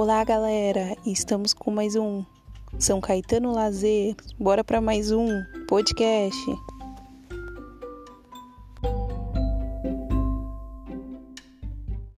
Olá, galera! Estamos com mais um São Caetano Lazer. Bora para mais um podcast.